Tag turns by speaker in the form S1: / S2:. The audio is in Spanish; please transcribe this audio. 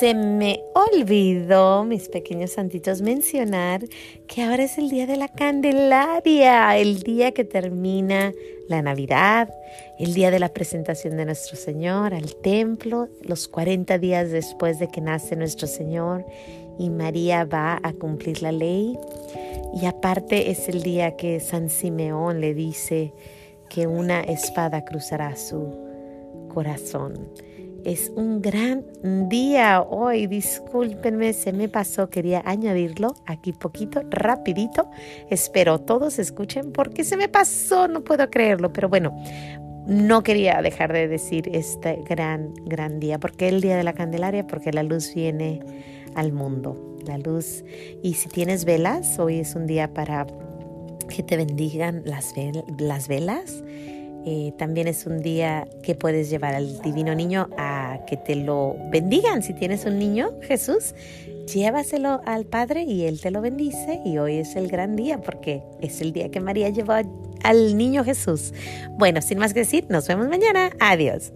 S1: Se me olvidó, mis pequeños santitos, mencionar que ahora es el día de la Candelaria, el día que termina la Navidad, el día de la presentación de nuestro Señor al templo, los 40 días después de que nace nuestro Señor y María va a cumplir la ley. Y aparte es el día que San Simeón le dice que una espada cruzará su corazón. Es un gran día hoy, discúlpenme, se me pasó, quería añadirlo aquí poquito, rapidito. Espero todos escuchen porque se me pasó, no puedo creerlo, pero bueno, no quería dejar de decir este gran, gran día. porque el día de la Candelaria? Porque la luz viene al mundo, la luz. Y si tienes velas, hoy es un día para que te bendigan las, las velas eh, también es un día que puedes llevar al divino niño a que te lo bendigan. Si tienes un niño, Jesús, llévaselo al Padre y Él te lo bendice. Y hoy es el gran día porque es el día que María llevó al niño Jesús. Bueno, sin más que decir, nos vemos mañana. Adiós.